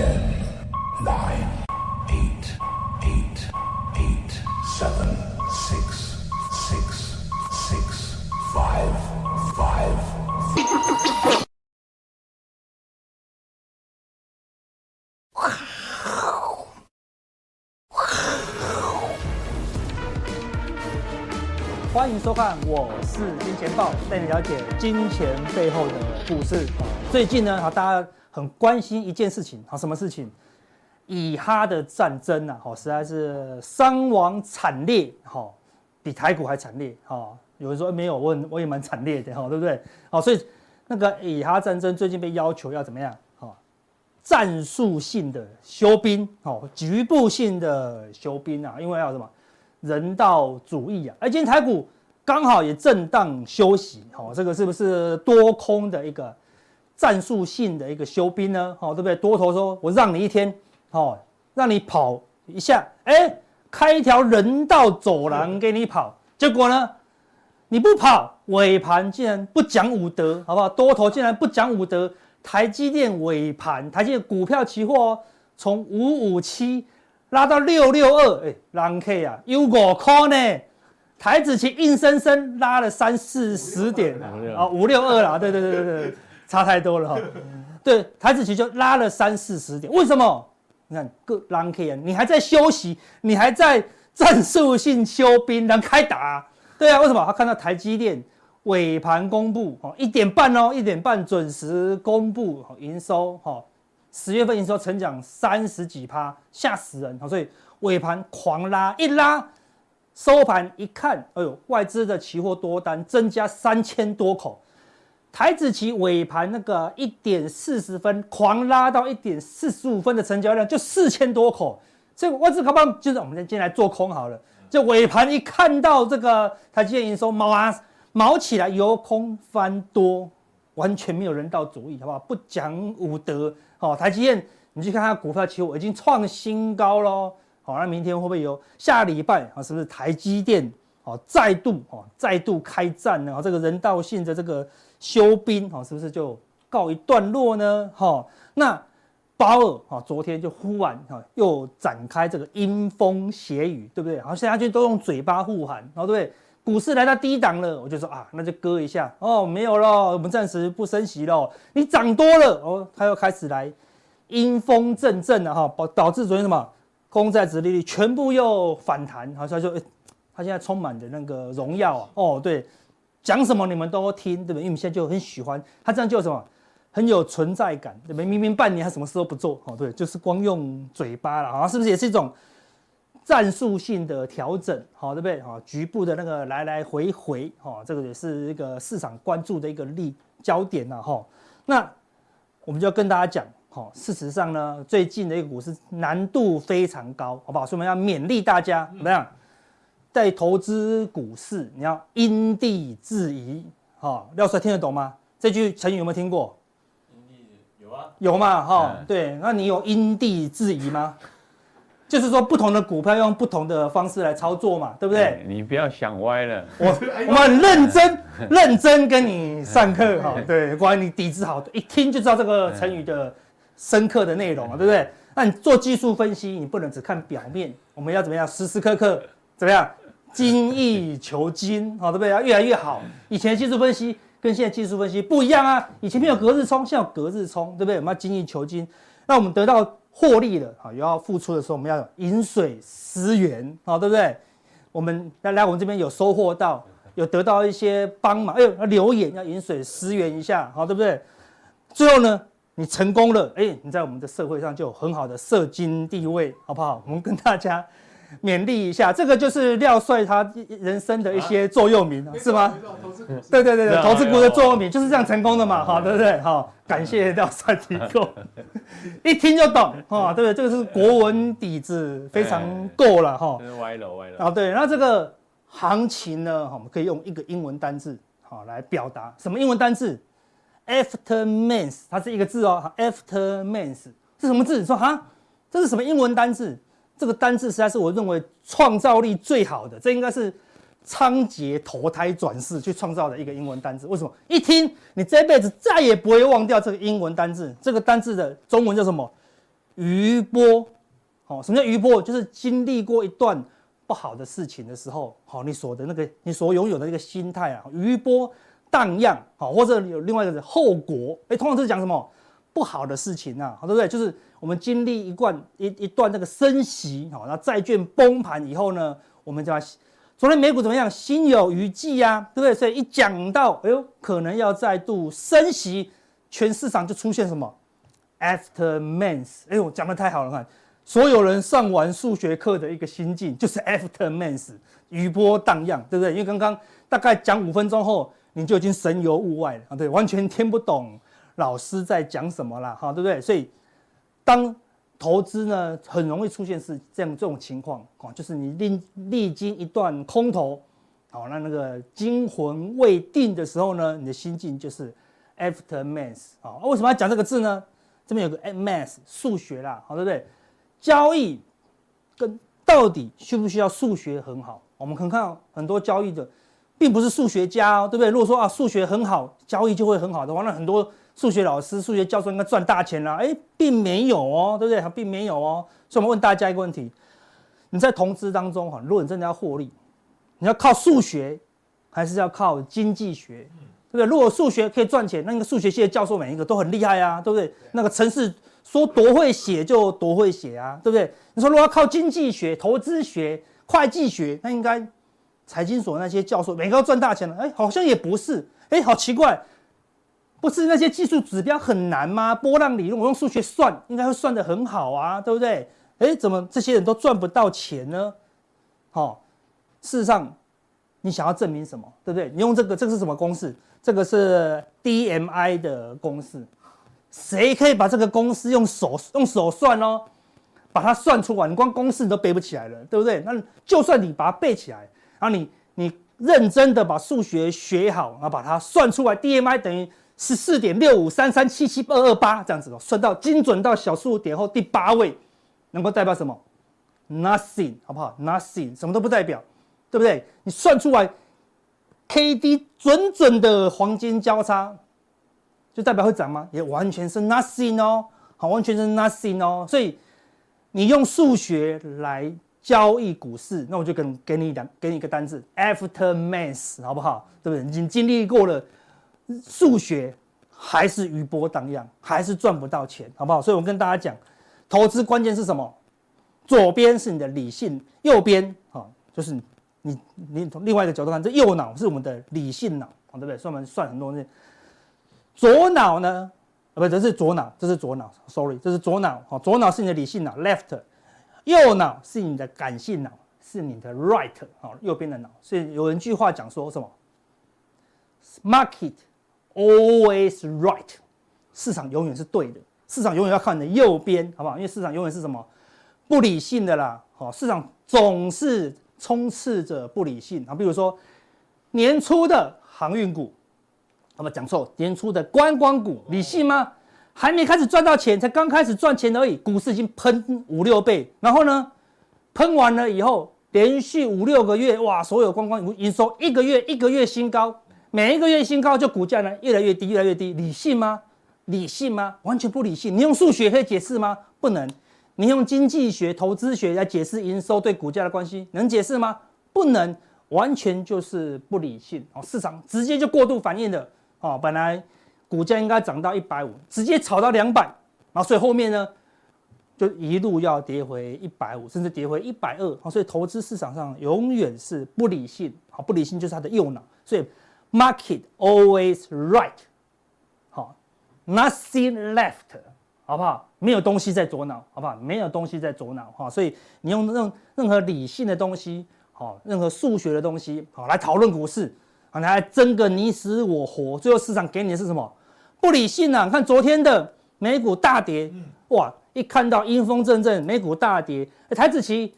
Ten, nine, eight, eight, eight, seven, six, six, six, five, five. 欢迎收看，我是金钱豹，带你了解金钱背后的故事。最近呢，哈，大家很关心一件事情，好，什么事情？以哈的战争啊，好，实在是伤亡惨烈，好，比台股还惨烈，好。有人说没有，我我也蛮惨烈的，哈，对不对？好，所以那个以哈战争最近被要求要怎么样？好，战术性的休兵，哦，局部性的休兵啊，因为要什么？人道主义啊，而今天台股刚好也震荡休息，好，这个是不是多空的一个战术性的一个休兵呢？好，对不对？多头说我让你一天，好，让你跑一下，哎，开一条人道走廊给你跑，结果呢，你不跑，尾盘竟然不讲武德，好不好？多头竟然不讲武德，台积电尾盘，台积电股票期货从五五七。拉到六六二，哎，人 K 啊，有五块呢。台子期硬生生拉了三四十点啊，五六二啦，对对对对对，差太多了哈。对，台子期就拉了三四十点，为什么？你看个人 K 啊，你还在休息，你还在战术性休兵，能开打？对啊，为什么？他看到台积电尾盘公布，哦，一点半哦，一点半准时公布营收，哈。十月份营收成长三十几趴，吓死人！所以尾盘狂拉，一拉收盘一看，哎呦，外资的期货多单增加三千多口，台子期尾盘那个一点四十分狂拉到一点四十五分的成交量就四千多口，所以外资可不就是我们今天来做空好了，就尾盘一看到这个台积电营收毛啊毛起来，由空翻多，完全没有人道主义，好不好？不讲武德。好，台积电，你去看它股票期货已经创新高喽。好，那明天会不会有下礼拜啊？是不是台积电哦再度哦再度开战呢？这个人道性的这个休兵哦，是不是就告一段落呢？哈，那鲍尔哈昨天就忽然哈又展开这个阴风血雨，对不对？好，现在就都用嘴巴呼喊，哦，对不对？股市来到低档了，我就说啊，那就割一下哦，没有了，我们暂时不升息了。你涨多了哦，它又开始来阴风阵阵了哈，导导致昨天什么公债殖利率全部又反弹，好像就他现在充满着那个荣耀啊，哦对，讲什么你们都听，对不对？因为我们现在就很喜欢他这样就什么很有存在感，对不对？明明半年他什么事都不做，哦对，就是光用嘴巴了啊，是不是也是一种？战术性的调整，好，对不对？啊，局部的那个来来回回，哈，这个也是一个市场关注的一个力焦点了，哈。那我们就要跟大家讲，哈，事实上呢，最近的一个股市难度非常高，好不好？所以我们要勉励大家，怎么样？在投资股市，你要因地制宜，哈。廖帅听得懂吗？这句成语有没有听过？有啊，有嘛，哈，对。那你有因地制宜吗？就是说，不同的股票用不同的方式来操作嘛，对不对？你不要想歪了。我我们很认真认真跟你上课哈，对，关于你底子好，一听就知道这个成语的深刻的内容了，对不对？那你做技术分析，你不能只看表面，我们要怎么样？时时刻刻怎么样？精益求精，好，对不对？要越来越好。以前技术分析跟现在技术分析不一样啊，以前没有隔日冲，现在有隔日冲，对不对？我们要精益求精，那我们得到。获利了啊，有要付出的时候，我们要饮水思源，好，对不对？我们来来我们这边有收获到，有得到一些帮忙，哎呦，要留言要饮水思源一下，好，对不对？最后呢，你成功了，哎，你在我们的社会上就有很好的社经地位，好不好？我们跟大家。勉励一下，这个就是廖帅他人生的一些座右铭，啊、是吗？对对对对，投资股的座右铭就是这样成功的嘛，好，对不对？好，感谢廖帅提供，一听就懂，哈，对不对？这个是国文底子非常够了，哈。歪了歪了。啊，对，然后这个行情呢，我们可以用一个英文单字，好来表达什么英文单字？Aftermath，它是一个字哦，Aftermath 是什么字？你说哈，这是什么英文单字？这个单字实在是我认为创造力最好的，这应该是仓颉投胎转世去创造的一个英文单字。为什么？一听你这辈子再也不会忘掉这个英文单字。这个单字的中文叫什么？余波。哦，什么叫余波？就是经历过一段不好的事情的时候，好，你所的那个你所拥有的那个心态啊，余波荡漾，好，或者有另外一个是后果，哎，通常都是讲什么不好的事情啊，对不对？就是我们经历一段一一段那个升息，好，那债券崩盘以后呢，我们就要昨天美股怎么样？心有余悸啊，对不对？所以一讲到，哎呦，可能要再度升息，全市场就出现什么 aftermath，哎呦，讲得太好了，看。所有人上完数学课的一个心境就是 aftermath，余波荡漾，对不对？因为刚刚大概讲五分钟后，你就已经神游物外了啊，对，完全听不懂老师在讲什么了，哈，对不对？所以当投资呢，很容易出现是这样这种情况啊，就是你历历经一段空头，好，那那个惊魂未定的时候呢，你的心境就是 aftermath 啊。为什么要讲这个字呢？这边有个 math 数学啦，好，对不对？交易跟到底需不需要数学很好？我们可能看到很多交易者，并不是数学家哦，对不对？如果说啊数学很好，交易就会很好的话，那很多数学老师、数学教授应该赚大钱啦。哎，并没有哦，对不对？他并没有哦。所以我们问大家一个问题：你在投资当中哈，如果你真的要获利，你要靠数学，还是要靠经济学？对不对？如果数学可以赚钱，那个数学系的教授每一个都很厉害啊，对不对？那个程式。说多会写就多会写啊，对不对？你说如果要靠经济学、投资学、会计学，那应该财经所那些教授每个都赚大钱了。哎，好像也不是，哎，好奇怪，不是那些技术指标很难吗？波浪理论我用数学算，应该会算得很好啊，对不对？哎，怎么这些人都赚不到钱呢？好、哦，事实上，你想要证明什么？对不对？你用这个，这个是什么公式？这个是 DMI 的公式。谁可以把这个公式用手用手算哦，把它算出来？你光公式你都背不起来了，对不对？那就算你把它背起来，然后你你认真的把数学学好，然后把它算出来，DMI 等于十四点六五三三七七二二八这样子哦，算到精准到小数点后第八位，能够代表什么？Nothing，好不好？Nothing，什么都不代表，对不对？你算出来，KD 准准的黄金交叉。就代表会涨吗？也完全是 nothing 哦，好，完全是 nothing 哦。所以你用数学来交易股市，那我就跟给你讲，给你一个单字 aftermath，好不好？对不对？已经经历过了数学，还是余波荡漾，还是赚不到钱，好不好？所以我跟大家讲，投资关键是什么？左边是你的理性，右边啊，就是你你从另外一个角度看，这右脑是我们的理性脑，对不对？所以我们算很多东西。左脑呢？啊，不，这是左脑，这是左脑。Sorry，这是左脑。好，左脑是你的理性脑，left。右脑是你的感性脑，是你的 right。好，右边的脑。所以有一句话讲说什么？Market always right。市场永远是对的，市场永远要靠你的右边，好不好？因为市场永远是什么？不理性的啦。好，市场总是充斥着不理性啊。比如说年初的航运股。那么讲错，年初的观光股理性吗？还没开始赚到钱，才刚开始赚钱而已，股市已经喷五六倍。然后呢，喷完了以后，连续五六个月，哇，所有观光股营收一个月一个月新高，每一个月新高，就股价呢越来越低，越来越低，理性吗？理性吗？完全不理性。你用数学可以解释吗？不能。你用经济学、投资学来解释营收对股价的关系，能解释吗？不能，完全就是不理性哦，市场直接就过度反应了。哦，本来股价应该涨到一百五，直接炒到两百，然后所以后面呢，就一路要跌回一百五，甚至跌回一百二。所以投资市场上永远是不理性，好，不理性就是它的右脑。所以 market always right，好，nothing left，好不好？没有东西在左脑，好不好？没有东西在左脑，哈，所以你用任任何理性的东西，好，任何数学的东西，好，来讨论股市。啊，你还争个你死我活，最后市场给你的是什么？不理性啊！看昨天的美股大跌，哇！一看到阴风阵阵，美股大跌，台子期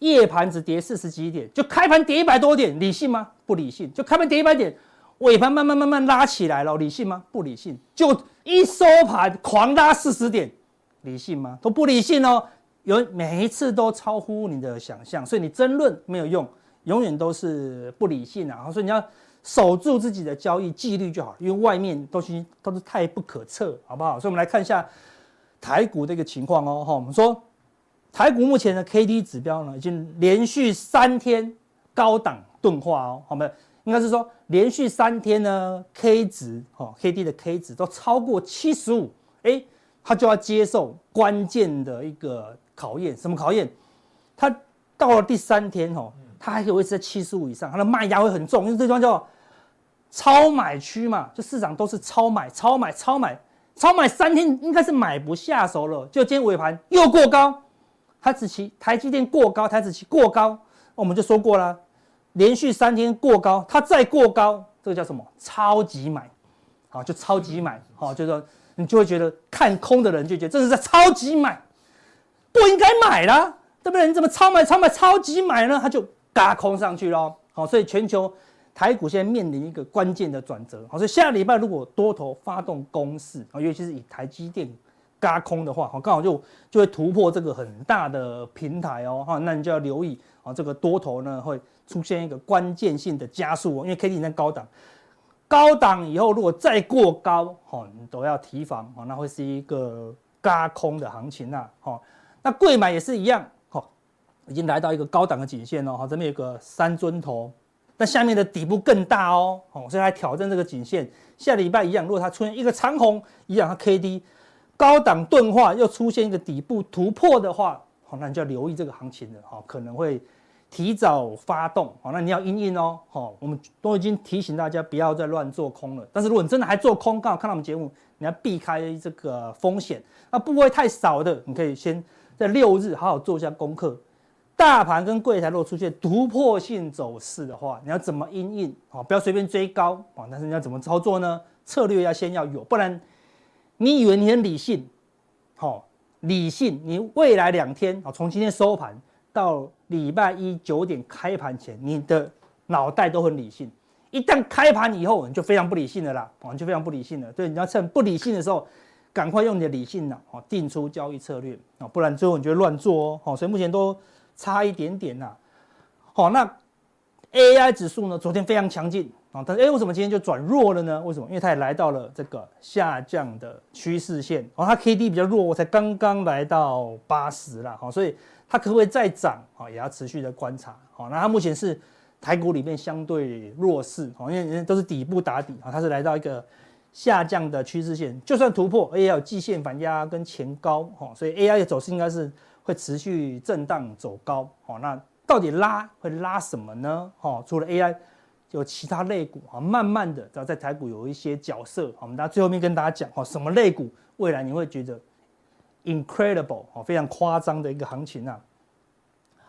夜盘只跌四十几点，就开盘跌一百多点，理性吗？不理性。就开盘跌一百点，尾盘慢慢慢慢拉起来了，理性吗？不理性。就一收盘狂拉四十点，理性吗？都不理性哦。有每一次都超乎你的想象，所以你争论没有用。永远都是不理性啊，所以你要守住自己的交易纪律就好，因为外面东西都是太不可测，好不好？所以我们来看一下台股的一个情况哦，哈，我们说台股目前的 K D 指标呢，已经连续三天高档钝化哦，好没？应该是说连续三天呢，K 值哈，K D 的 K 值都超过七十五，哎，它就要接受关键的一个考验，什么考验？它到了第三天哦，它还可以维持在七十五以上，它的卖压会很重，因为这地方叫超买区嘛，就市场都是超买、超买、超买。超买三天应该是买不下手了，就今天尾盘又过高，台子期台积电过高，台子期过高，我们就说过了，连续三天过高，它再过高，这个叫什么？超级买，好，就超级买，好，就是说你就会觉得看空的人就觉得这是在超级买，不应该买啦，对不对？你怎么超买超买超级买呢？它就嘎空上去咯。好，所以全球。台股现在面临一个关键的转折，好，所以下个礼拜如果多头发动攻势啊，尤其是以台积电轧空的话，好，刚好就就会突破这个很大的平台哦，哈，那你就要留意啊，这个多头呢会出现一个关键性的加速哦，因为 K D 在高档，高档以后如果再过高，哈，你都要提防啊，那会是一个嘎空的行情呐，哈，那贵买也是一样，哈，已经来到一个高档的颈线哦，哈，这边有个三尊头。那下面的底部更大哦，哦，所以来挑战这个颈线。下礼拜一样，如果它出现一个长红一样，它 K D 高档钝化又出现一个底部突破的话，好，那你就要留意这个行情了，哈，可能会提早发动，好，那你要因应哦，好，我们都已经提醒大家不要再乱做空了。但是如果你真的还做空，刚好看到我们节目，你要避开这个风险。那部位太少的，你可以先在六日好好做一下功课。大盘跟柜台如果出现突破性走势的话，你要怎么因应？好，不要随便追高啊！但是你要怎么操作呢？策略要先要有，不然你以为你很理性，好，理性，你未来两天啊，从今天收盘到礼拜一九点开盘前，你的脑袋都很理性。一旦开盘以后，你就非常不理性的啦，啊，你就非常不理性了。对，你要趁不理性的时候，赶快用你的理性脑啊，定出交易策略啊，不然最后你就会乱做哦。好，所以目前都。差一点点呐，好，那 AI 指数呢？昨天非常强劲啊，但是哎，为什么今天就转弱了呢？为什么？因为它也来到了这个下降的趋势线，哦，它 KD 比较弱，我才刚刚来到八十了，好，所以它可不可以再涨？好，也要持续的观察。好，那它目前是台股里面相对弱势，好，因为人家都是底部打底啊，它是来到一个下降的趋势线，就算突破，也要有季线反压跟前高，哈，所以 AI 的走势应该是。会持续震荡走高，好，那到底拉会拉什么呢？好，除了 AI，有其他类股啊，慢慢的只要在台股有一些角色，我们大家最后面跟大家讲，哦，什么类股未来你会觉得 incredible，哦，非常夸张的一个行情啊。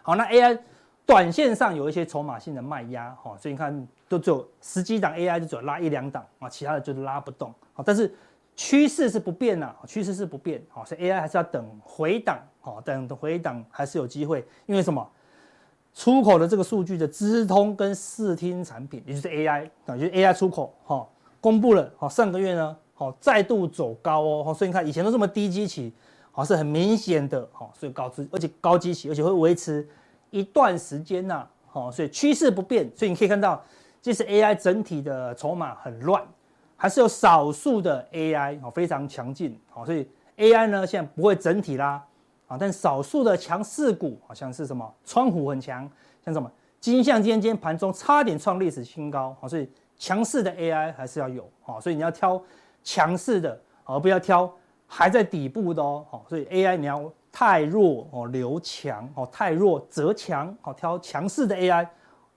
好，那 AI 短线上有一些筹码性的卖压，哈，所以你看都只有十几档 AI 就只有拉一两档啊，其他的就是拉不动，好，但是。趋势是不变呐，趋势是不变，好，所以 AI 还是要等回档，好，等等回档还是有机会，因为什么？出口的这个数据的资通跟视听产品，也就是 AI，啊，就 AI 出口，哈，公布了，哈，上个月呢，好，再度走高哦，所以你看以前都这么低基期，好，是很明显的，好，所以高资，而且高基期，而且会维持一段时间呐，好，所以趋势不变，所以你可以看到，即使 AI 整体的筹码很乱。还是有少数的 AI 哦，非常强劲，好，所以 AI 呢现在不会整体啦啊，但少数的强势股好像是什么川湖很强，像什么金像今天今天盘中差点创历史新高，好，所以强势的 AI 还是要有，好，所以你要挑强势的，而不要挑还在底部的哦，好，所以 AI 你要太弱哦留强哦，太弱则强，好，挑强势的 AI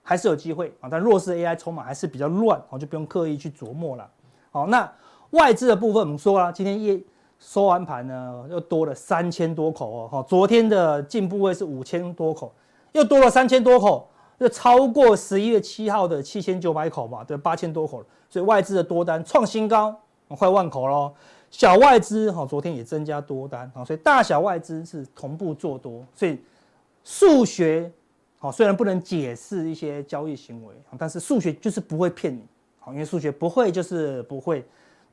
还是有机会啊，但弱势 AI 筹码还是比较乱，好就不用刻意去琢磨了。好，那外资的部分我们说了，今天一收完盘呢，又多了三千多口哦。哈，昨天的进步位是五千多口，又多了三千多口，又超过十一月七号的七千九百口吧，对，八千多口。所以外资的多单创新高，快万口喽。小外资哈，昨天也增加多单啊，所以大小外资是同步做多。所以数学好，虽然不能解释一些交易行为，但是数学就是不会骗你。好因为数学不会就是不会，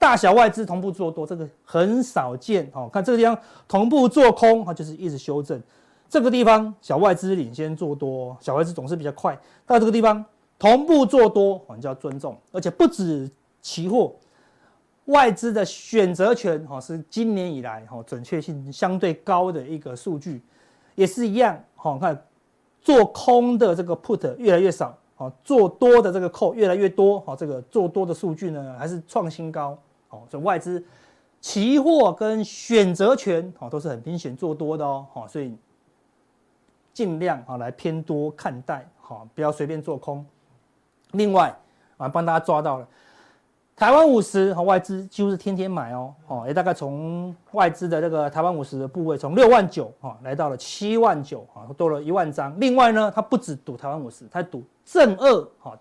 大小外资同步做多，这个很少见。哦，看这个地方同步做空，它就是一直修正。这个地方小外资领先做多，小外资总是比较快。到这个地方同步做多，我们就要尊重。而且不止期货，外资的选择权哈是今年以来哈准确性相对高的一个数据，也是一样哈。看做空的这个 put 越来越少，哦，做多的这个 call 越来越多，哈，这个做多的数据呢还是创新高，哦，所以外资期货跟选择权哦都是很明显做多的哦，所以尽量啊来偏多看待，哈，不要随便做空。另外啊，帮大家抓到了。台湾五十和外资几乎是天天买哦，哦，也大概从外资的这个台湾五十的部位从六万九哈来到了七万九啊，多了一万张。另外呢，它不止赌台湾五十，它赌正二哈，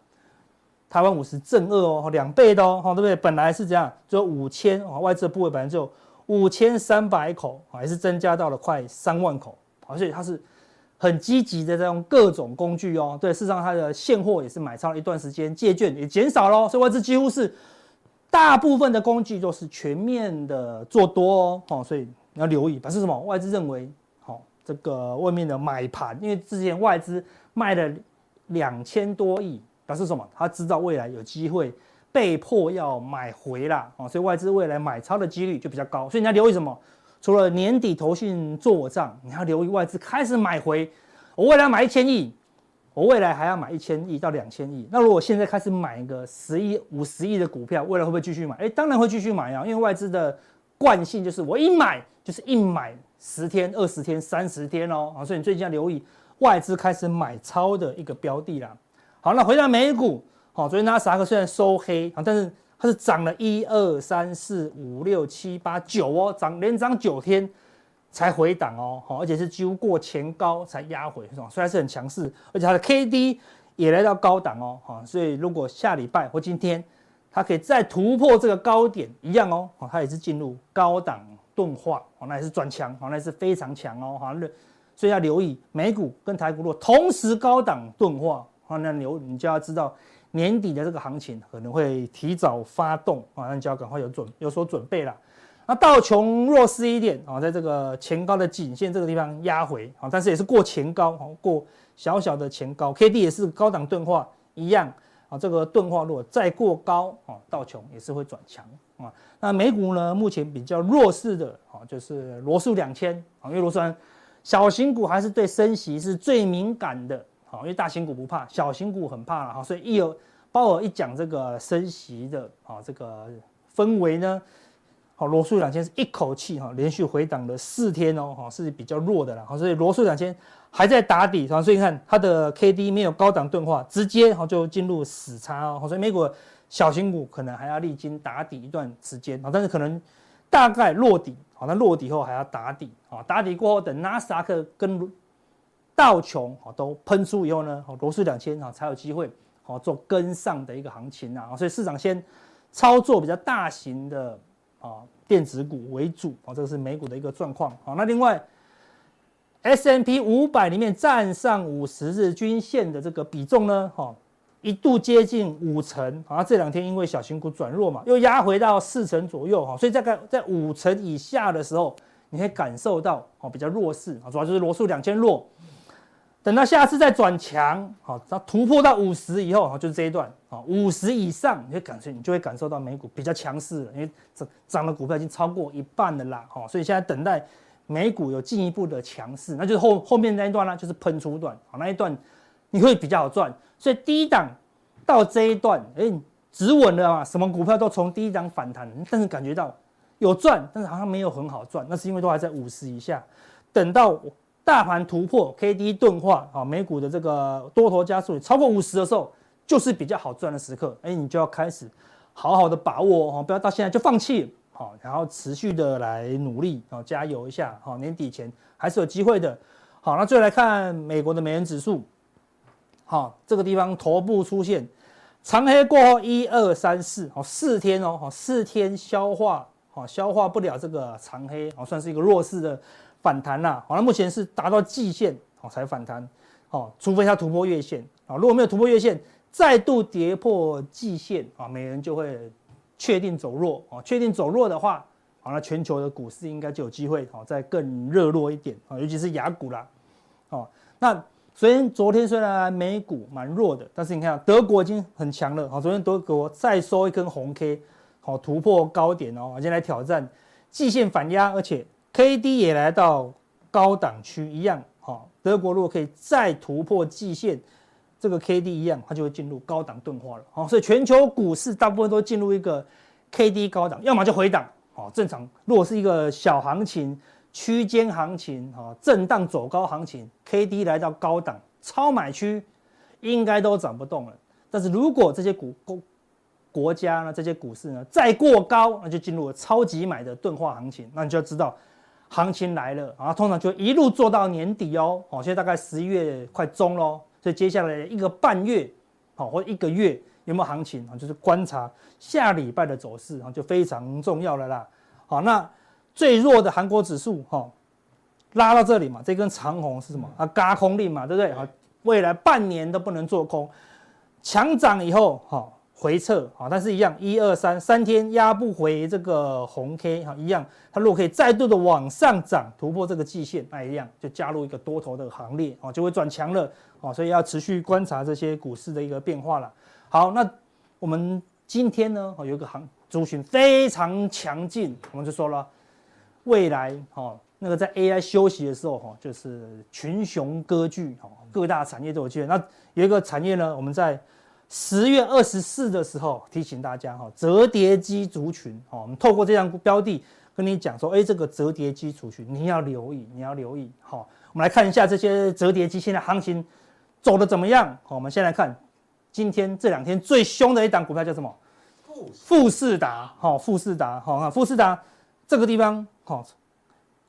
台湾五十正二哦，两倍的哦，对不对？本来是这样，只有五千啊，外资的部位本来只有五千三百口，还是增加到了快三万口，而且它是很积极的在用各种工具哦，对，事实上它的现货也是买超了一段时间，借券也减少了，所以外资几乎是。大部分的工具都是全面的做多哦，所以你要留意，表示什么？外资认为，好，这个外面的买盘，因为之前外资卖了两千多亿，表示什么？他知道未来有机会被迫要买回啦，哦，所以外资未来买超的几率就比较高，所以你要留意什么？除了年底投信做账，你要留意外资开始买回，我未来买一千亿。我未来还要买一千亿到两千亿，那如果现在开始买一个十亿、五十亿的股票，未来会不会继续买？哎，当然会继续买啊，因为外资的惯性就是我一买就是一买十天、二十天、三十天哦，所以你最近要留意外资开始买超的一个标的啦。好，那回到美股，好，昨天纳斯达克虽然收黑啊，但是它是涨了一二三四五六七八九哦，涨连涨九天。才回档哦，好而且是几乎过前高才压回，是吧？虽然是很强势，而且它的 K D 也来到高档哦，哈，所以如果下礼拜或今天它可以再突破这个高点，一样哦，它也是进入高档钝化，那也是转强，那也是非常强哦，哈，所以要留意美股跟台股如果同时高档钝化，那牛你就要知道年底的这个行情可能会提早发动啊，那你就要赶快有准有所准备了。那道琼弱势一点啊，在这个前高的颈线这个地方压回啊，但是也是过前高啊，过小小的前高，K D 也是高档钝化一样啊，这个钝化如果再过高啊，道琼也是会转强啊。那美股呢，目前比较弱势的啊，就是罗素两千啊，因为罗素小型股还是对升息是最敏感的好，因为大型股不怕，小型股很怕了哈，所以一有鲍尔一讲这个升息的啊，这个氛围呢。好，罗素两千是一口气哈连续回档了四天哦，哈是比较弱的啦，好，所以罗素两千还在打底，所以你看它的 K D 没有高档钝化，直接哈就进入死叉哦，所以美股小型股可能还要历经打底一段时间啊，但是可能大概落底，好，那落底后还要打底啊，打底过后等纳斯达克跟道琼都喷出以后呢，好，罗素两千啊才有机会好做跟上的一个行情啊，所以市场先操作比较大型的。啊，电子股为主啊，这个是美股的一个状况。好，那另外，S&P 五百里面站上五十日均线的这个比重呢，哈，一度接近五成。啊，这两天因为小型股转弱嘛，又压回到四成左右。哈，所以在在五成以下的时候，你可以感受到哦比较弱势啊，主要就是罗素两千弱。等到下次再转强，好，它突破到五十以后，哈，就是这一段，啊，五十以上，你会感受，你就会感受到美股比较强势了，因为涨涨的股票已经超过一半了啦，哈，所以现在等待美股有进一步的强势，那就是后后面那一段呢，就是喷出段，好，那一段你会比较好赚，所以低档到这一段，哎，止稳了嘛，什么股票都从低档反弹，但是感觉到有赚，但是好像没有很好赚，那是因为都还在五十以下，等到。大盘突破 K D 钝化啊，美股的这个多头加速超过五十的时候，就是比较好赚的时刻。哎，你就要开始好好的把握哦，不要到现在就放弃。好，然后持续的来努力啊，加油一下。好，年底前还是有机会的。好，那最后来看美国的美元指数。好，这个地方头部出现长黑过后，一二三四，好，四天哦，好，四天消化，好，消化不了这个长黑，好，算是一个弱势的。反弹啦，好，那目前是达到季线，好才反弹，哦，除非它突破月线，啊，如果没有突破月线，再度跌破季线，啊，美元就会确定走弱，啊，确定走弱的话，好，那全球的股市应该就有机会，好，再更热络一点，啊，尤其是雅股啦，哦，那虽然昨天虽然美股蛮弱的，但是你看德国已经很强了，好，昨天德国再收一根红 K，好突破高点哦，先来挑战季线反压，而且 K D 也来到高档区一样，哈，德国如果可以再突破季线，这个 K D 一样，它就会进入高档钝化了，好，所以全球股市大部分都进入一个 K D 高档，要么就回档，好，正常，如果是一个小行情、区间行情，哈，震荡走高行情，K D 来到高档超买区，应该都涨不动了。但是如果这些股国国家呢，这些股市呢再过高，那就进入了超级买的钝化行情，那你就要知道行情来了啊，通常就一路做到年底哦，好，现在大概十一月快中喽，所以接下来一个半月，好或一个月有没有行情啊，就是观察下礼拜的走势啊，就非常重要了啦。好，那最弱的韩国指数哈拉到这里嘛，这根长红是什么？啊，轧空令嘛，对不对？啊，未来半年都不能做空。强涨以后，哈回撤，啊，但是一样，一二三三天压不回这个红 K，哈，一样，它如果可以再度的往上涨，突破这个季线，那一样就加入一个多头的行列，啊，就会转强了，啊，所以要持续观察这些股市的一个变化了。好，那我们今天呢，有一个行族群非常强劲，我们就说了，未来，哈，那个在 AI 休息的时候，哈，就是群雄割据，哈，各大产业都有机会。那有一个产业呢，我们在十月二十四的时候提醒大家哈，折叠机族群哈，我们透过这张标的跟你讲说，哎，这个折叠机族群你要留意，你要留意。好，我们来看一下这些折叠机现在行情走的怎么样。好，我们先来看今天这两天最凶的一档股票叫什么？富士达。哈，富士达。好，富士达这个地方哈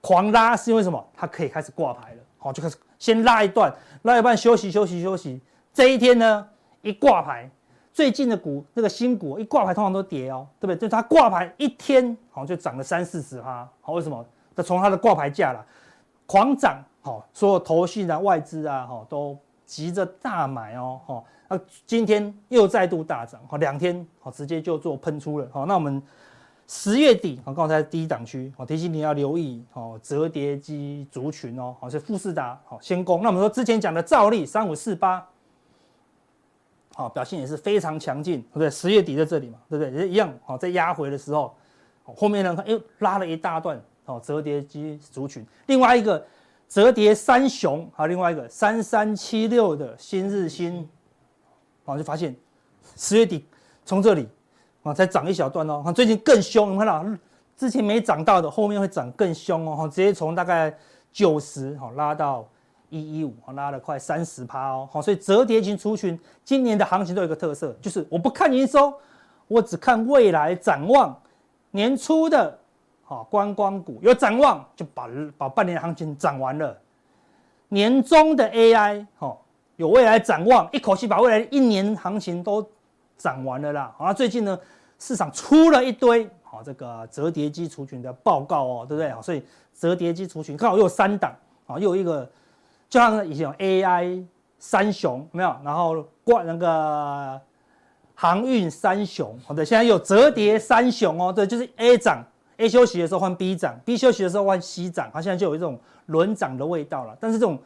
狂拉是因为什么？它可以开始挂牌了。好，就开始先拉一段，拉一半休息休息休息。这一天呢？一挂牌，最近的股那个新股一挂牌通常都跌哦，对不对？就它挂牌一天，好像就涨了三四十哈。好，为什么？它从它的挂牌价了，狂涨，好，所有投信啊、外资啊，哈，都急着大买哦，哈。那今天又再度大涨，好，两天好直接就做喷出了，好，那我们十月底，好，刚才第一档区，好，提醒你要留意，好，折叠机族群哦，好，是富士达，好，先攻。那我们说之前讲的兆利三五四八。好，表现也是非常强劲，对不对？十月底在这里嘛，对不对？也一样。好，在压回的时候，后面呢，它又拉了一大段。哦，折叠机族群，另外一个折叠三雄，好，另外一个三三七六的新日新，好，就发现十月底从这里啊，才涨一小段哦。最近更凶，你看到之前没涨到的，后面会涨更凶哦。直接从大概九十好拉到。一一五，拉了快三十趴哦，好，所以折叠型族群今年的行情都有一个特色，就是我不看营收，我只看未来展望。年初的，好观光股有展望，就把把半年行情涨完了。年终的 AI，好有未来展望，一口气把未来一年行情都涨完了啦。好，最近呢，市场出了一堆好这个折叠机族群的报告哦，对不对？好，所以折叠机族群刚好又有三档，啊，又有一个。就像以前有 AI 三雄有没有，然后挂那个航运三雄，好的，现在有折叠三雄哦，对，就是 A 涨，A 休息的时候换 B 涨，B 休息的时候换 C 涨，它现在就有一种轮涨的味道了。但是这种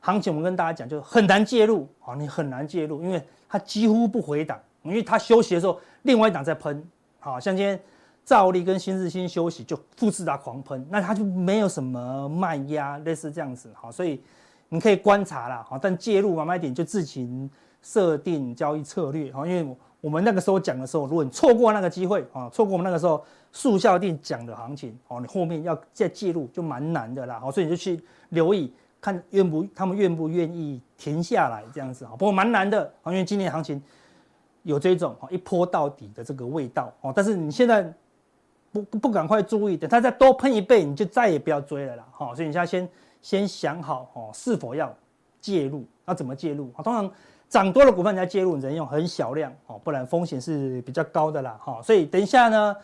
行情，我们跟大家讲，就很难介入啊，你很难介入，因为它几乎不回档，因为它休息的时候，另外一档在喷，好像今天兆利跟新日新休息，就富士达狂喷，那它就没有什么卖压，类似这样子，好，所以。你可以观察啦，好，但介入买卖点就自行设定交易策略，好，因为我们那个时候讲的时候，如果你错过那个机会啊，错过我们那个时候速效定讲的行情，哦，你后面要再介入就蛮难的啦，好，所以你就去留意看愿不他们愿不愿意停下来这样子，啊，不过蛮难的，因为今年行情有这种一波到底的这个味道，哦，但是你现在不不赶快注意，等它再多喷一倍，你就再也不要追了啦，好，所以你现在先。先想好哦，是否要介入？要怎么介入？通常涨多了股份你要介入，你只能用很小量哦，不然风险是比较高的啦。哈，所以等一下呢，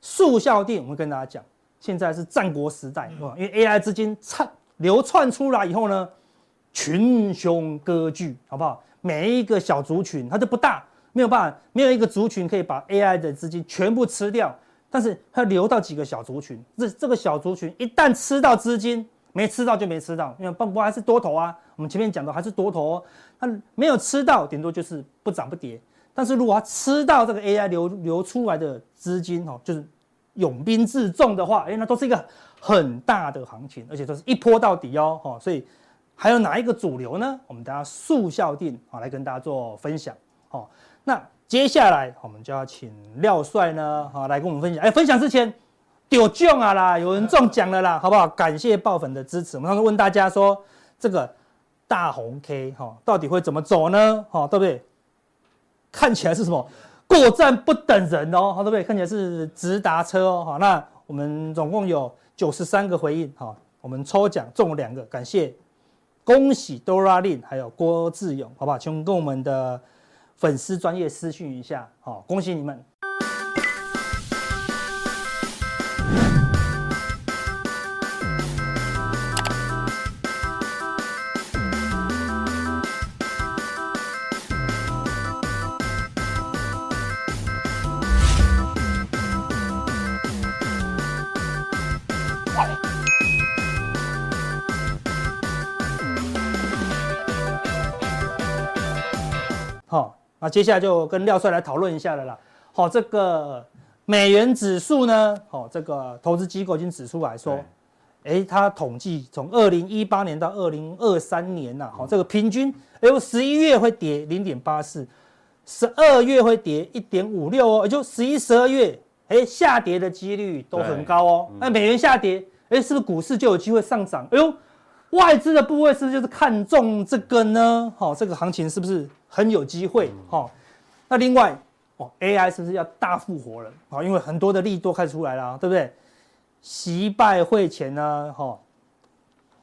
速效定我会跟大家讲，现在是战国时代，因为 AI 资金窜流窜出来以后呢，群雄割据，好不好？每一个小族群它就不大，没有办法，没有一个族群可以把 AI 的资金全部吃掉，但是它流到几个小族群，这这个小族群一旦吃到资金。没吃到就没吃到，因为蹦波还是多头啊。我们前面讲的还是多头哦，它没有吃到，顶多就是不涨不跌。但是如果他吃到这个 AI 流流出来的资金哦，就是勇兵自重的话，哎，那都是一个很大的行情，而且都是一波到底哦，哈，所以还有哪一个主流呢？我们大家速效定啊来跟大家做分享，好，那接下来我们就要请廖帅呢，好来跟我们分享，哎，分享之前有中啊啦，有人中奖了啦，好不好？感谢爆粉的支持，我们刚刚问大家说这个大红 K 哈到底会怎么走呢？哈，对不对？看起来是什么？过站不等人哦，好，对不对？看起来是直达车哦，好，那我们总共有九十三个回应，好，我们抽奖中了两个，感谢，恭喜 Dora Lin 还有郭志勇，好不好？请跟我们的粉丝专业私讯一下，好，恭喜你们。那接下来就跟廖帅来讨论一下了啦。好，这个美元指数呢，好，这个投资机构已经指出来说，哎，它统计从二零一八年到二零二三年呐，好，这个平均，哎，我十一月会跌零点八四，十二月会跌一点五六哦，也就十一、十二月，哎，下跌的几率都很高哦。那美元下跌，哎，是不是股市就有机会上涨？哎呦，外资的部位是不是就是看中这个呢？好，这个行情是不是？很有机会，哈。那另外，哦，AI 是不是要大复活了？啊，因为很多的利多开始出来了，对不对？习拜会前呢，哈，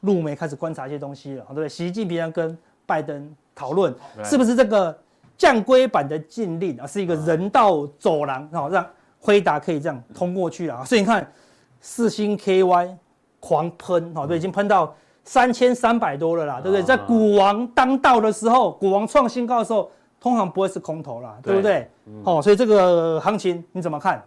陆媒开始观察一些东西了，对不对？习近平跟拜登讨论，是不是这个降规版的禁令啊，是一个人道走廊，啊，让辉达可以这样通过去啊。所以你看，四星 KY 狂喷，哈，对，已经喷到。三千三百多了啦，对不对？在股王当道的时候，股王创新高的时候，通常不会是空头啦，对不对？哦，所以这个行情你怎么看？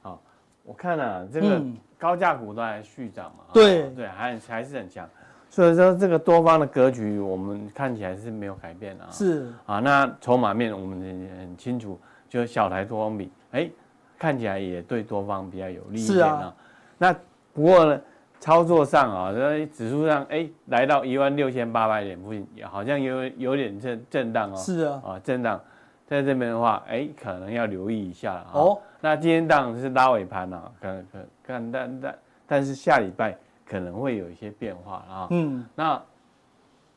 好，我看了这个高价股都还续涨嘛，对对，还还是很强。所以说这个多方的格局，我们看起来是没有改变啊。是啊，那筹码面我们很清楚，就是小台多方比，哎，看起来也对多方比较有利一点啊。那不过呢？操作上啊，在指数上，哎，来到一万六千八百点附近，好像有有点震震荡哦。是啊，啊，震荡，在这边的话，哎，可能要留意一下了。哦，那今天当然是拉尾盘了，可可看，但但但是下礼拜可能会有一些变化啊。嗯，那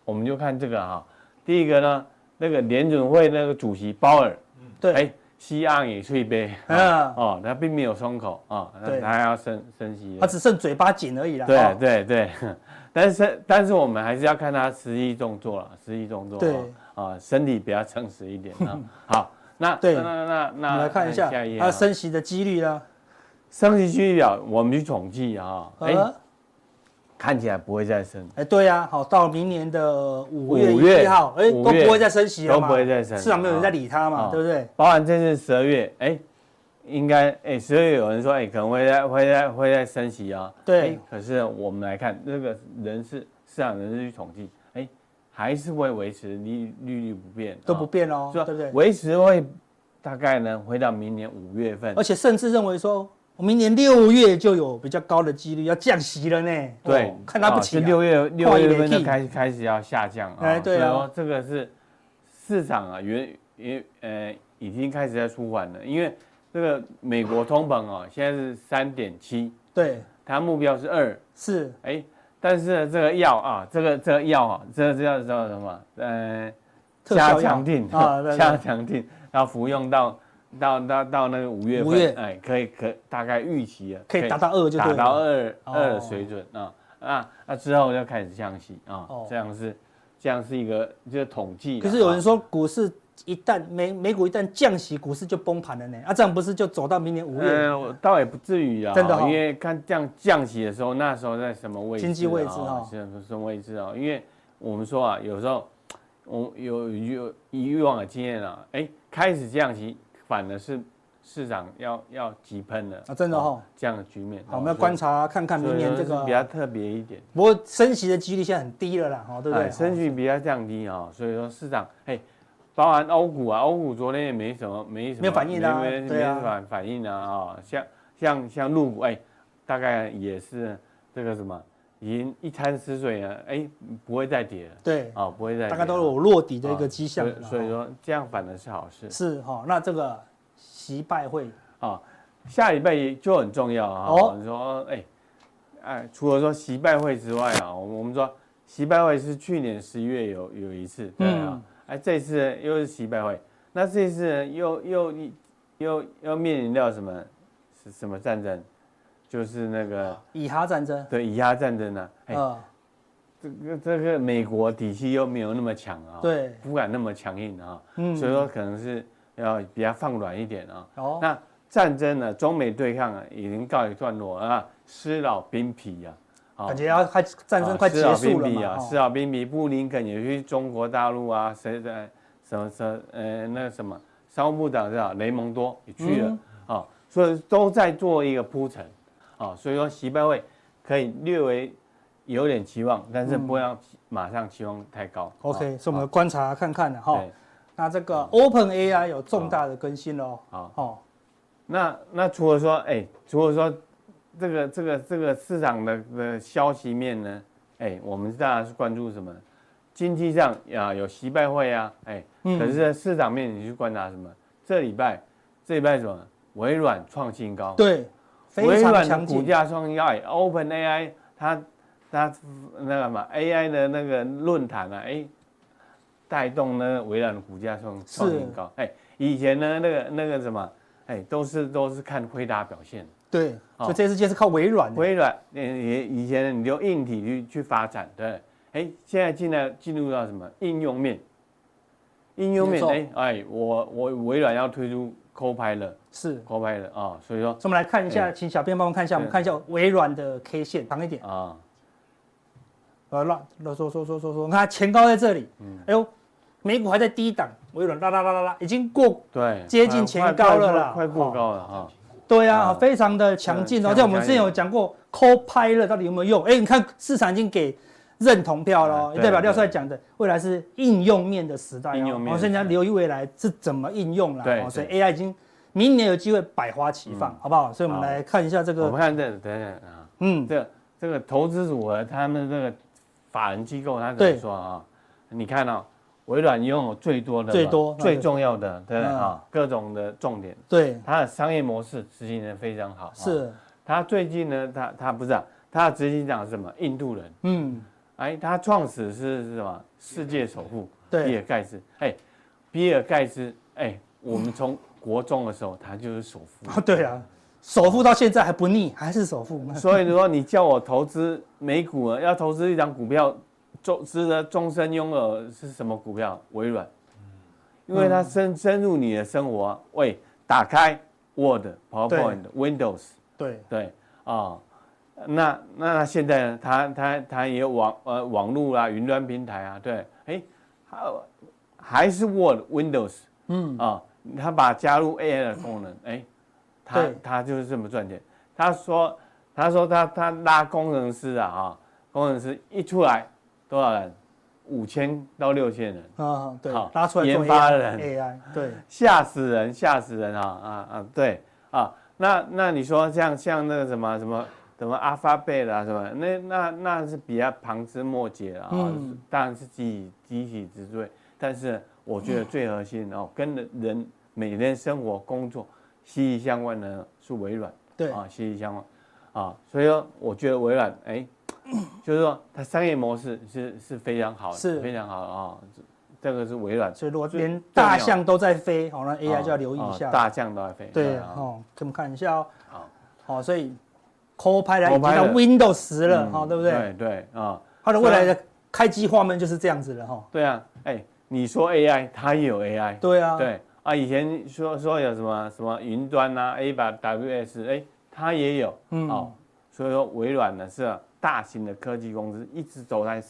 我们就看这个哈，第一个呢，那个联准会那个主席鲍尔，对，哎。西岸也脆杯，啊，哦，他并没有松口啊，他还要升升息，他只剩嘴巴紧而已啦。对对对，但是但是我们还是要看他实际动作了，实际动作。对啊，身体比较诚实一点啊。好，那对，那那那来看一下他升息的几率呢？升息几率表我们去统计啊，哎。看起来不会再升，哎，对呀，好，到明年的五月一号，哎，都不会再升息了，都不会再升，市场没有人在理它嘛，对不对？包含这次十二月，哎，应该，哎，十二月有人说，哎，可能会再会再会再升息啊，对。可是我们来看这个人事市场人事去统计，哎，还是会维持利利率不变，都不变哦，对不对？维持会大概呢，回到明年五月份，而且甚至认为说。明年六月就有比较高的几率要降息了呢。对，看他不起。六月六月份就开始开始要下降啊。哎，对啊。这个是市场啊，原原呃已经开始在舒缓了，因为这个美国通膨啊，现在是三点七。对。它目标是二。是。哎，但是这个药啊，这个这个药啊，这个叫叫什么？呃，加强定啊，加强定要 服用到。到到到那个五月份，哎，可以可大概预期了，可以达到二就达到二二的水准啊啊，那之后就开始降息啊，这样是这样是一个就是统计。可是有人说股市一旦美美股一旦降息，股市就崩盘了呢？啊，这样不是就走到明年五月？呃，倒也不至于啊，真的，因为看降降息的时候，那时候在什么位置？经济位置啊，什么什么位置啊？因为我们说啊，有时候我有有以往的经验啊，哎，开始降息。反而是市场要要急喷了啊！真的哈，这样的局面。好，我们要观察看看明年这个比较特别一点。不过升息的几率现在很低了啦，哈，对不对？升息比较降低啊，所以说市场，哎，包含欧股啊，欧股昨天也没什么，没什么没有反应啊，没没反反应啊啊，像像像陆股，哎，大概也是这个什么，已经一滩死水了，哎，不会再跌了，对，啊，不会再跌，大概都有落底的一个迹象，所以说这样反而是好事，是哈，那这个习拜会。啊，下礼拜就很重要啊，哦，你说哎哎，除了说习拜会之外啊，我们我们说习拜会是去年十一月有有一次，对啊。哎，这次又是习拜会，那这次又又又又面临到什么是什么战争？就是那个以哈战争。对，以哈战争呢、啊？哎，呃、这个这个美国底气又没有那么强啊，对，不敢那么强硬啊，嗯，所以说可能是要比较放软一点啊。哦，那战争呢？中美对抗啊，已经告一段落啊，施老兵疲啊。感觉要快战争快结束了嘛？施老兵比布林肯也去中国大陆啊，谁在什么什么呃那个什么商务部长是吧？雷蒙多也去了啊、嗯哦，所以都在做一个铺陈啊，所以说习拜会可以略微有点期望，但是不要马上期望太高。嗯、OK，所以我们观察看看的哈。那这个 Open AI 有重大的更新喽。好，哦，那那除了说哎，除了说。这个这个这个市场的的消息面呢，哎，我们大家是关注什么？经济上啊有习拜会啊，哎，可是在市场面你去观察什么？这礼拜这礼拜什么？微软创新高，对，微软的股价创新高，Open AI 它它那个嘛 AI 的那个论坛啊，哎，带动呢微软的股价创创新高，哎，以前呢那个那个什么，哎，都是都是看辉达表现。对，所以这次就是靠微软。微软，也以前你就硬体去去发展，对。哎，现在进来进入到什么应用面？应用面，哎哎，我我微软要推出 Copilot，是 Copilot 啊，所以说，我们来看一下，请小编帮我看一下，我们看一下微软的 K 线长一点啊。呃，乱乱说说说说说，你看前高在这里，嗯，哎呦，美股还在低档，微软啦啦啦啦啦，已经过对接近前高了啦，快过高了啊。对呀，非常的强劲哦。像我们之前有讲过，Copilot 到底有没有用？哎，你看市场已经给认同票喽，也代表廖帅讲的未来是应用面的时代哦。我现在留意未来是怎么应用了。对，所以 AI 已经明年有机会百花齐放，好不好？所以我们来看一下这个。我们看这，等等啊，嗯，这这个投资组合，他们这个法人机构他怎么说啊？你看到。微软拥有最多的、最多、最重要的，对啊，各种的重点。对，它的商业模式执行的非常好。是，它最近呢，它它不是啊，它的执行长是什么？印度人。嗯，哎，他创始是是什么？世界首富，对，比尔盖茨。哎，比尔盖茨，哎，我们从国中的时候，他就是首富。对啊，首富到现在还不腻，还是首富。所以说，你叫我投资美股，要投资一张股票。终值得终身拥有是什么股票？微软，因为它深深入你的生活。喂，打开 Word、PowerPoint、Windows，对对啊，那那现在呢？他他他也有网呃网络啊，云端平台啊，对，哎，还还是 Word、Windows，嗯啊，他把加入 AI 的功能，哎，他他就是这么赚钱。他说他说他他拉工程师啊，哈，工程师一出来。多少人？五千到六千人啊，对，拉出来研发的人，AI，对，吓死人，吓死人啊啊啊！对啊，那那你说像像那个什么什么什么 Alphabet 啊什么，那那那是比较旁枝末节啊，当然是集集体之最，但是我觉得最核心哦，跟人每天生活工作息息相关的是微软，对啊，息息相关啊，所以说我觉得微软哎。就是说，它商业模式是是非常好的，是非常好的啊。这个是微软，所以如果连大象都在飞，好，那 AI 就要留意一下。大象都在飞，对哦，给我们看一下哦。好，好，所以 Copilot 已经到 Windows 十了，哈，对不对？对对啊，它的未来的开机画面就是这样子的哈。对啊，哎，你说 AI，它也有 AI。对啊，对啊，以前说说有什么什么云端啊，AWS，哎，它也有，嗯，哦，所以说微软呢是。大型的科技公司一直走在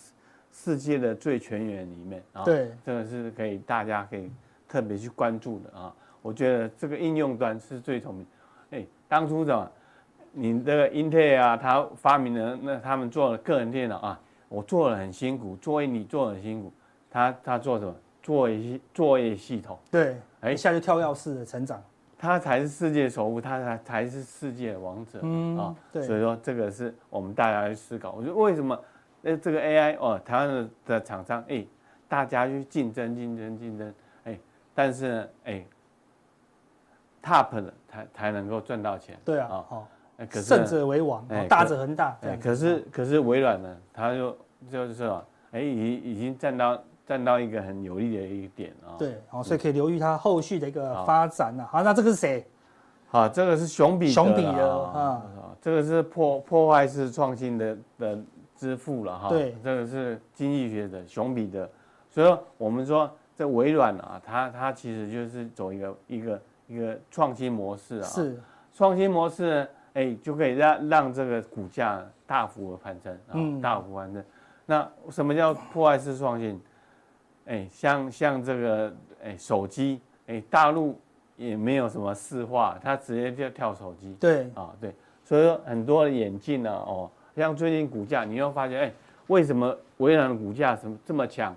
世界的最前沿里面啊，对，这个是可以大家可以特别去关注的啊。我觉得这个应用端是最聪明。哎，当初怎么，你这个英特尔啊，他发明了那他们做了个人电脑啊，我做了很辛苦，作为你做的很辛苦，他他做什么？作业作业系统，对，哎，一下就跳跃式的成长，他才是世界首富，他才才是世界王者，嗯啊，对，所以说这个是我们大家去思考。我觉得为什么，那，这个 AI 哦，台湾的的厂商，哎，大家去竞争竞争竞争，哎，但是呢，哎，Top 的才才能够赚到钱，对啊，好，胜者为王，大者恒大，对，可是可是微软呢，它就就是说，哎，已已经占到。占到一个很有利的一个点啊，对，好，所以可以留意它后续的一个发展啊。好，那这个是谁？好，这个是熊彼熊彼的啊，这个是破破坏式创新的的之父了哈。对，这个是经济学的熊彼的，所以说我们说这微软啊，它它其实就是走一个一个一个创新模式啊。是，创新模式呢，哎，就可以让让这个股价大幅的攀升啊，大幅攀升。那什么叫破坏式创新？哎，像像这个哎手机哎，大陆也没有什么市话，它直接就跳手机。对啊，对，所以说很多的眼镜呢，哦，像最近股价，你又发现哎，为什么微软的股价什么这么强？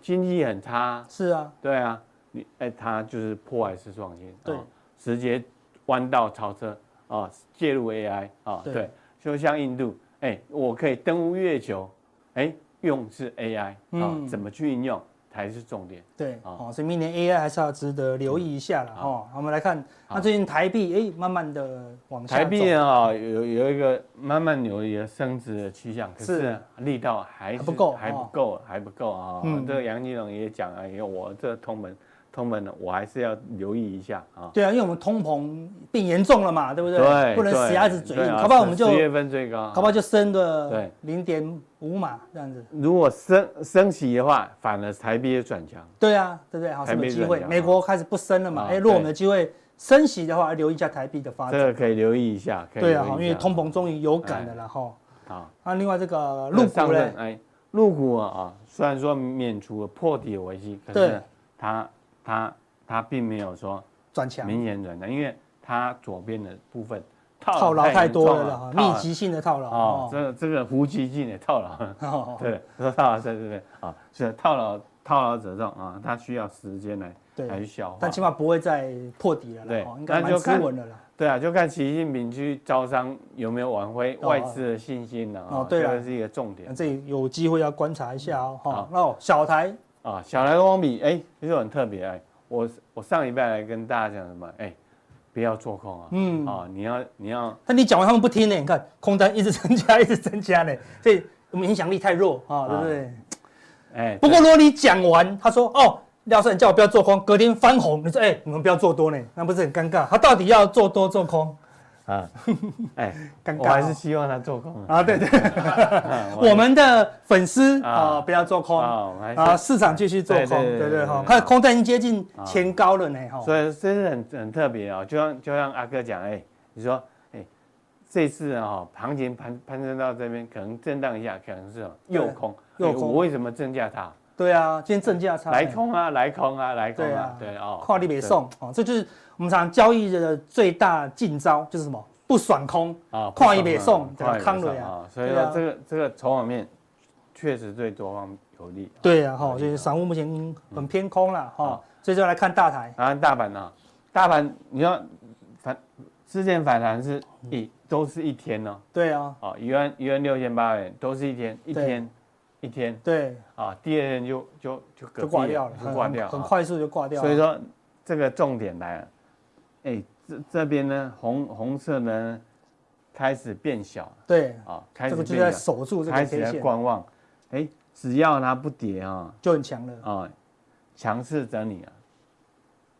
经济很差。是啊。对啊，你哎，它就是破坏式创新。对。直接弯道超车啊，介入 AI 啊，对，就像印度，哎，我可以登陆月球，哎，用是 AI 啊，怎么去应用？才是重点，对，哦，所以明年 AI 还是要值得留意一下了，哦。我们来看，那最近台币，哎，慢慢的往下。台币啊，有有一个慢慢有一个升值的趋向，可是力道还是不够，还不够，还不够啊。这个杨金龙也讲了，因为我这通膨。通膨呢，我还是要留意一下啊。对啊，因为我们通膨变严重了嘛，对不对？对，不能死鸭子嘴硬，好不好？我们就十月份最高，好不好？就升个对零点五码这样子。如果升升息的话，反而台币也转强。对啊，对不对？好，什么机会？美国开始不升了嘛？哎，如果我们的机会升息的话，留意一下台币的发展。这个可以留意一下。对啊，好，因为通膨终于有感了，然后好。那另外这个入股呢？哎，入股啊，虽然说免除了破底的危机，可是它它。它并没有说转强，明显转强，因为它左边的部分套牢太多了，密集性的套牢哦，这个这个无极性的套牢，对，说套牢在这边啊，是套牢套牢者众啊，它需要时间来来去消化，但起码不会再破底了，对，应该蛮稳稳的了。对啊，就看习近平去招商有没有挽回外资的信心了啊对，这个是一个重点，这有机会要观察一下哦。好，那小台啊，小台光比哎，其实很特别哎。我我上礼拜来跟大家讲什么？哎、欸，不要做空啊！嗯啊，你要你要，但你讲完他们不听呢。你看空单一直增加，一直增加呢，所以我们影响力太弱啊，对不对？哎、欸，不过如果你讲完，他说哦，廖胜你叫我不要做空，隔天翻红，你说哎、欸，你们不要做多呢，那不是很尴尬？他到底要做多做空？啊，哎，我还是希望他做空啊！对对，我们的粉丝啊，不要做空。啊，市场继续做空，对对哈，看空单已经接近前高了呢哈，所以真是很很特别啊，就像就像阿哥讲，哎，你说，哎，这次啊，行情攀攀升到这边，可能震荡一下，可能是右空，右空，我为什么正价差？对啊，今天正价差，来空啊，来空啊，来空啊，对哦，跨立北送哦，这就是。我们常交易的最大禁招就是什么？不爽空啊，跨一别送，对吧？康瑞啊，所以说这个这个筹码面确实对多方有利。对啊，哈，就是散户目前很偏空了哈，所以就来看大台。啊，大盘呢？大盘你要反之前反弹是一都是一天呢。对啊，啊，一万一万六千八元都是一天一天一天。对。啊，第二天就就就就挂掉了，就挂掉，很快速就挂掉了。所以说这个重点来了。哎，这这边呢，红红色呢开始变小，对。啊，开始就在守住这个，开始在观望。哎，只要它不跌啊，就很强了。啊，强势整理啊，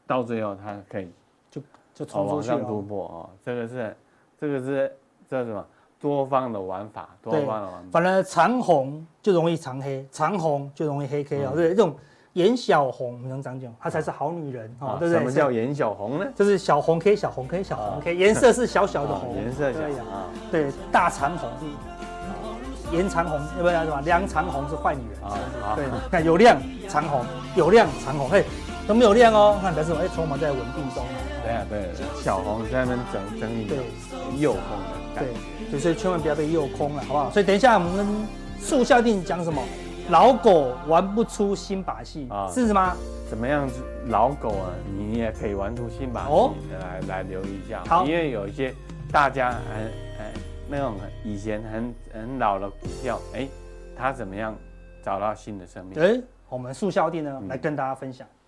到最后它可以就就冲出去了，往上突破啊，这个是这个是这什么多方的玩法，多方的玩法。反正长红就容易长黑，长红就容易黑 K 啊，对这种。颜小红，你能讲讲？她才是好女人哦，对不对？什么叫颜小红呢？就是小红 K，小红 K，小红 K，颜色是小小的红，颜色小啊，对，大长红是颜长红，要不要什么？梁长红是坏女人啊，对，看有亮长红，有亮长红，嘿，都没有亮哦，看但是哎，筹码在稳定中啊。对啊，对，小红在那边整整理，对，诱空的，对，就是千万不要被诱空了，好不好？所以等一下我们速效定讲什么？老狗玩不出新把戏啊？是什么？怎么样子？老狗啊，你也可以玩出新把戏哦。来来留意一下，好，因为有一些大家很很那种以前很很老的股票，哎，它怎么样找到新的生命？哎，我们速效定呢，来跟大家分享。嗯